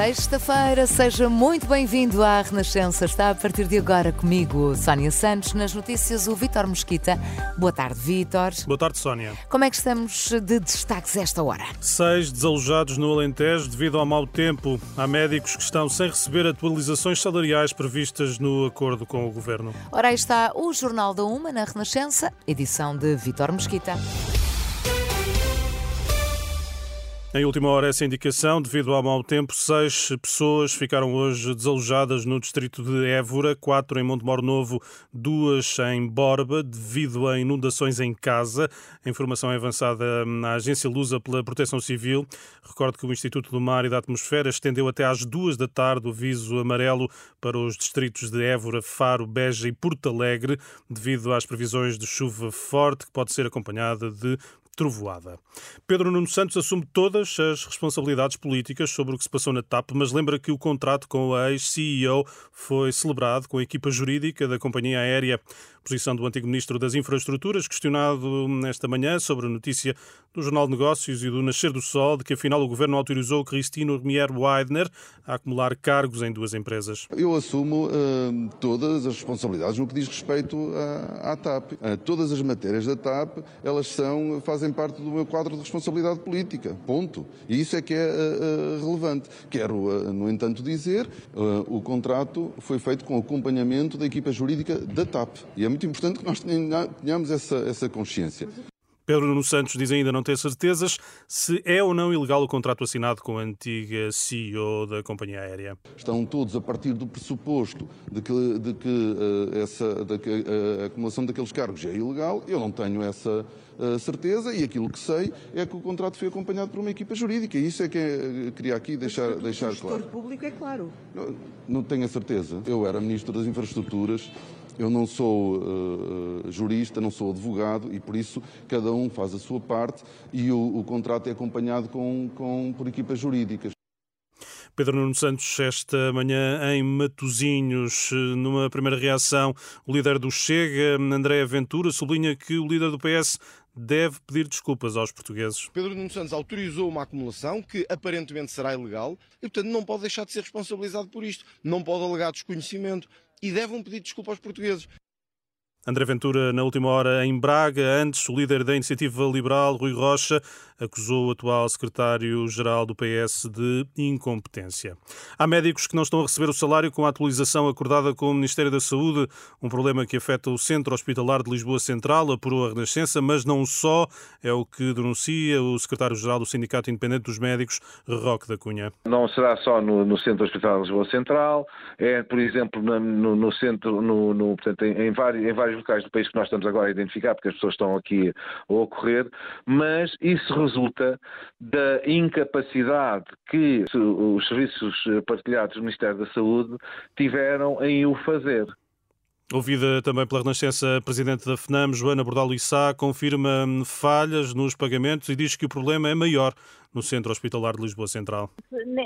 Sexta-feira, seja muito bem-vindo à Renascença. Está a partir de agora comigo, Sónia Santos, nas notícias o Vítor Mosquita. Boa tarde, Vítor. Boa tarde, Sónia. Como é que estamos de destaques esta hora? Seis desalojados no Alentejo devido ao mau tempo. Há médicos que estão sem receber atualizações salariais previstas no acordo com o governo. Ora, aí está o Jornal da Uma na Renascença, edição de Vítor Mosquita. Em última hora, essa indicação, devido ao mau tempo, seis pessoas ficaram hoje desalojadas no distrito de Évora, quatro em Montemor Novo, duas em Borba, devido a inundações em casa. A informação é avançada na agência Lusa pela Proteção Civil. Recordo que o Instituto do Mar e da Atmosfera estendeu até às duas da tarde o aviso amarelo para os distritos de Évora, Faro, Beja e Porto Alegre, devido às previsões de chuva forte, que pode ser acompanhada de trovoada. Pedro Nuno Santos assume todas as responsabilidades políticas sobre o que se passou na TAP, mas lembra que o contrato com a ex-CEO foi celebrado com a equipa jurídica da companhia aérea. Posição do antigo ministro das Infraestruturas, questionado nesta manhã sobre a notícia do Jornal de Negócios e do Nascer do Sol de que afinal o governo autorizou Cristino Remier Weidner a acumular cargos em duas empresas. Eu assumo uh, todas as responsabilidades no que diz respeito à, à TAP. Uh, todas as matérias da TAP, elas são, fazem parte do meu quadro de responsabilidade política. Ponto. E isso é que é uh, relevante. Quero, no entanto, dizer, o contrato foi feito com acompanhamento da equipa jurídica da TAP. E é muito importante que nós tenhamos essa, essa consciência. Pedro Nuno Santos diz ainda não ter certezas se é ou não ilegal o contrato assinado com a antiga CEO da companhia aérea. Estão todos a partir do pressuposto de que, de que, uh, essa, de que uh, a acumulação daqueles cargos é ilegal. Eu não tenho essa uh, certeza e aquilo que sei é que o contrato foi acompanhado por uma equipa jurídica. E isso é que é, queria aqui deixar, deixar claro. O público é claro. Não, não tenho a certeza. Eu era Ministro das Infraestruturas eu não sou uh, jurista, não sou advogado e por isso cada um faz a sua parte e o, o contrato é acompanhado com, com, por equipas jurídicas. Pedro Nuno Santos, esta manhã em Matosinhos, numa primeira reação, o líder do Chega, André Ventura, sublinha que o líder do PS deve pedir desculpas aos portugueses. Pedro Nuno Santos autorizou uma acumulação que aparentemente será ilegal e, portanto, não pode deixar de ser responsabilizado por isto. Não pode alegar desconhecimento e devem pedir desculpa aos portugueses. André Ventura, na última hora em Braga, antes o líder da Iniciativa Liberal, Rui Rocha, acusou o atual secretário-geral do PS de incompetência. Há médicos que não estão a receber o salário com a atualização acordada com o Ministério da Saúde, um problema que afeta o Centro Hospitalar de Lisboa Central, apurou a Renascença, mas não só, é o que denuncia o secretário-geral do Sindicato Independente dos Médicos, Roque da Cunha. Não será só no, no Centro Hospitalar de Lisboa Central, é, por exemplo, no, no centro, no, no portanto, em, em, vários, em vários locais do país que nós estamos agora a identificar, porque as pessoas estão aqui a ocorrer, mas isso resulta da incapacidade que os serviços partilhados do Ministério da Saúde tiveram em o fazer. Ouvida também pela Renascença, a Presidente da FNAM, Joana Bordalo Issá, confirma falhas nos pagamentos e diz que o problema é maior no Centro Hospitalar de Lisboa Central.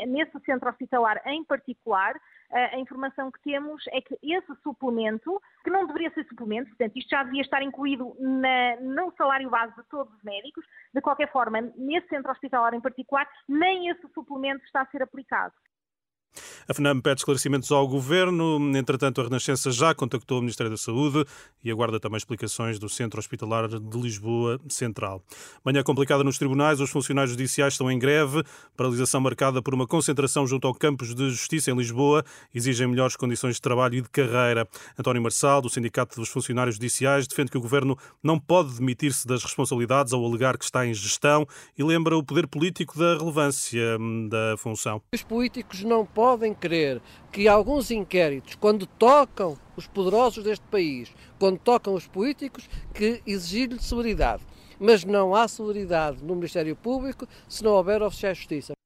Nesse centro hospitalar em particular, a informação que temos é que esse suplemento, que não deveria ser suplemento, portanto, isto já devia estar incluído na, no salário base de todos os médicos, de qualquer forma, nesse centro hospitalar em particular, nem esse suplemento está a ser aplicado. A FNAM pede esclarecimentos ao Governo. Entretanto, a Renascença já contactou o Ministério da Saúde e aguarda também explicações do Centro Hospitalar de Lisboa Central. Manhã complicada nos tribunais. Os funcionários judiciais estão em greve. Paralisação marcada por uma concentração junto ao Campos de Justiça em Lisboa. Exigem melhores condições de trabalho e de carreira. António Marçal, do Sindicato dos Funcionários Judiciais, defende que o Governo não pode demitir-se das responsabilidades ao alegar que está em gestão e lembra o poder político da relevância hum, da função. Os políticos não podem podem crer que alguns inquéritos, quando tocam os poderosos deste país, quando tocam os políticos, que exigir-lhe celeridade. Mas não há celeridade no Ministério Público se não houver oficiais de justiça.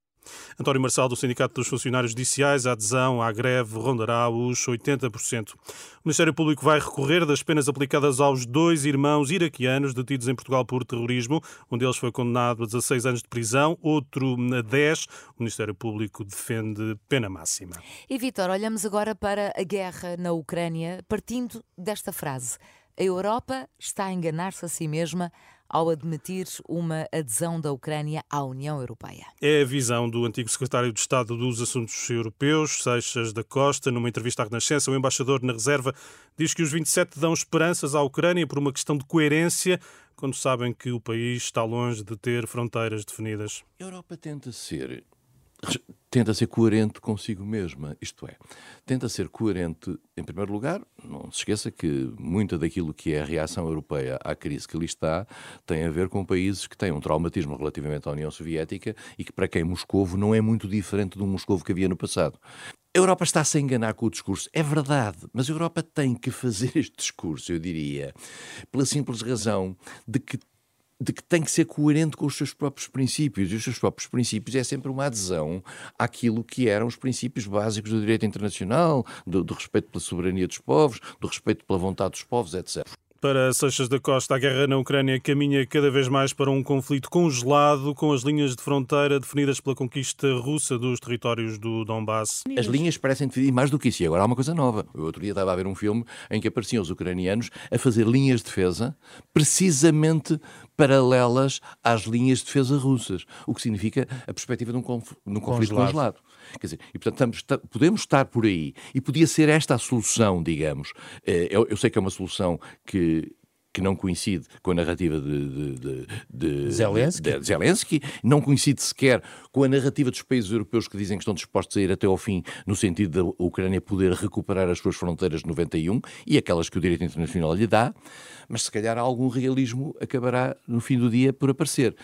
António Marçal, do Sindicato dos Funcionários Judiciais, a adesão à greve rondará os 80%. O Ministério Público vai recorrer das penas aplicadas aos dois irmãos iraquianos detidos em Portugal por terrorismo. Um deles foi condenado a 16 anos de prisão, outro a 10. O Ministério Público defende pena máxima. E Vitor, olhamos agora para a guerra na Ucrânia, partindo desta frase: A Europa está a enganar-se a si mesma ao admitir uma adesão da Ucrânia à União Europeia. É a visão do antigo secretário de Estado dos Assuntos Europeus, Seixas da Costa, numa entrevista à Renascença. O embaixador na reserva diz que os 27 dão esperanças à Ucrânia por uma questão de coerência, quando sabem que o país está longe de ter fronteiras definidas. A Europa tenta ser tenta ser coerente consigo mesma, isto é, tenta ser coerente, em primeiro lugar, não se esqueça que muita daquilo que é a reação europeia à crise que ali está tem a ver com países que têm um traumatismo relativamente à União Soviética e que para quem Moscovo não é muito diferente do Moscovo que havia no passado. A Europa está-se a enganar com o discurso. É verdade, mas a Europa tem que fazer este discurso, eu diria, pela simples razão de que de que tem que ser coerente com os seus próprios princípios. E os seus próprios princípios é sempre uma adesão àquilo que eram os princípios básicos do direito internacional, do, do respeito pela soberania dos povos, do respeito pela vontade dos povos, etc. Para Seixas da Costa, a guerra na Ucrânia caminha cada vez mais para um conflito congelado, com as linhas de fronteira definidas pela conquista russa dos territórios do Donbass. As linhas parecem definir mais do que isso. E agora há uma coisa nova. O outro dia estava a ver um filme em que apareciam os ucranianos a fazer linhas de defesa precisamente paralelas às linhas de defesa russas, o que significa a perspectiva de um, conf de um conflito congelado. Quer dizer, e portanto estamos, podemos estar por aí e podia ser esta a solução, digamos. Eh, eu, eu sei que é uma solução que que não coincide com a narrativa de, de, de, Zelensky. de, Zelensky, não coincide sequer com a narrativa dos países europeus que dizem que estão dispostos a ir até ao fim, no sentido da Ucrânia poder recuperar as suas fronteiras de 91 e aquelas que o direito internacional lhe dá, mas se calhar algum realismo acabará no fim do dia por aparecer.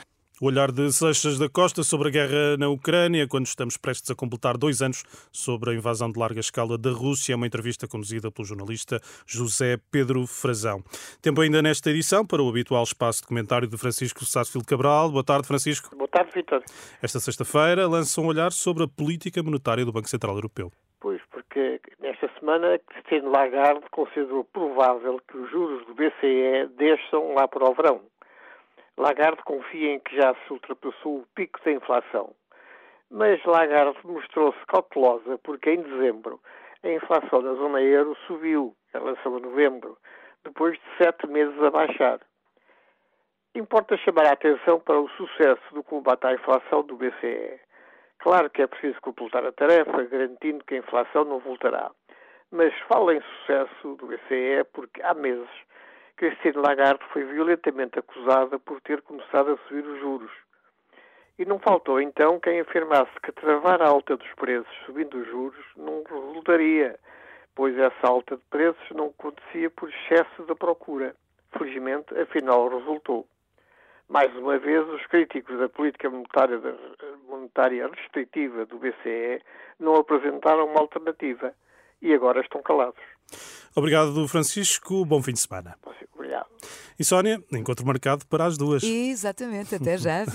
O olhar de Seixas da Costa sobre a guerra na Ucrânia, quando estamos prestes a completar dois anos sobre a invasão de larga escala da Rússia, é uma entrevista conduzida pelo jornalista José Pedro Frazão. Tempo ainda nesta edição para o habitual espaço de comentário de Francisco Sassfilho Cabral. Boa tarde, Francisco. Boa tarde, Vitor. Esta sexta-feira lança um olhar sobre a política monetária do Banco Central Europeu. Pois, porque nesta semana Cristiano Lagarde considerou provável que os juros do BCE desçam lá para o verão Lagarde confia em que já se ultrapassou o pico da inflação. Mas Lagarde mostrou-se cautelosa porque em dezembro a inflação na zona euro subiu em relação a novembro, depois de sete meses a baixar. Importa chamar a atenção para o sucesso do combate à inflação do BCE. Claro que é preciso completar a tarefa, garantindo que a inflação não voltará. Mas fala em sucesso do BCE porque há meses Christine Lagarde foi violentamente acusada por ter começado a subir os juros. E não faltou então quem afirmasse que travar a alta dos preços subindo os juros não resultaria, pois essa alta de preços não acontecia por excesso da procura. Felizmente, afinal, resultou. Mais uma vez, os críticos da política monetária, monetária restritiva do BCE não apresentaram uma alternativa e agora estão calados. Obrigado, Francisco. Bom fim de semana. Obrigado. E Sónia, encontro marcado para as duas. Exatamente, até já.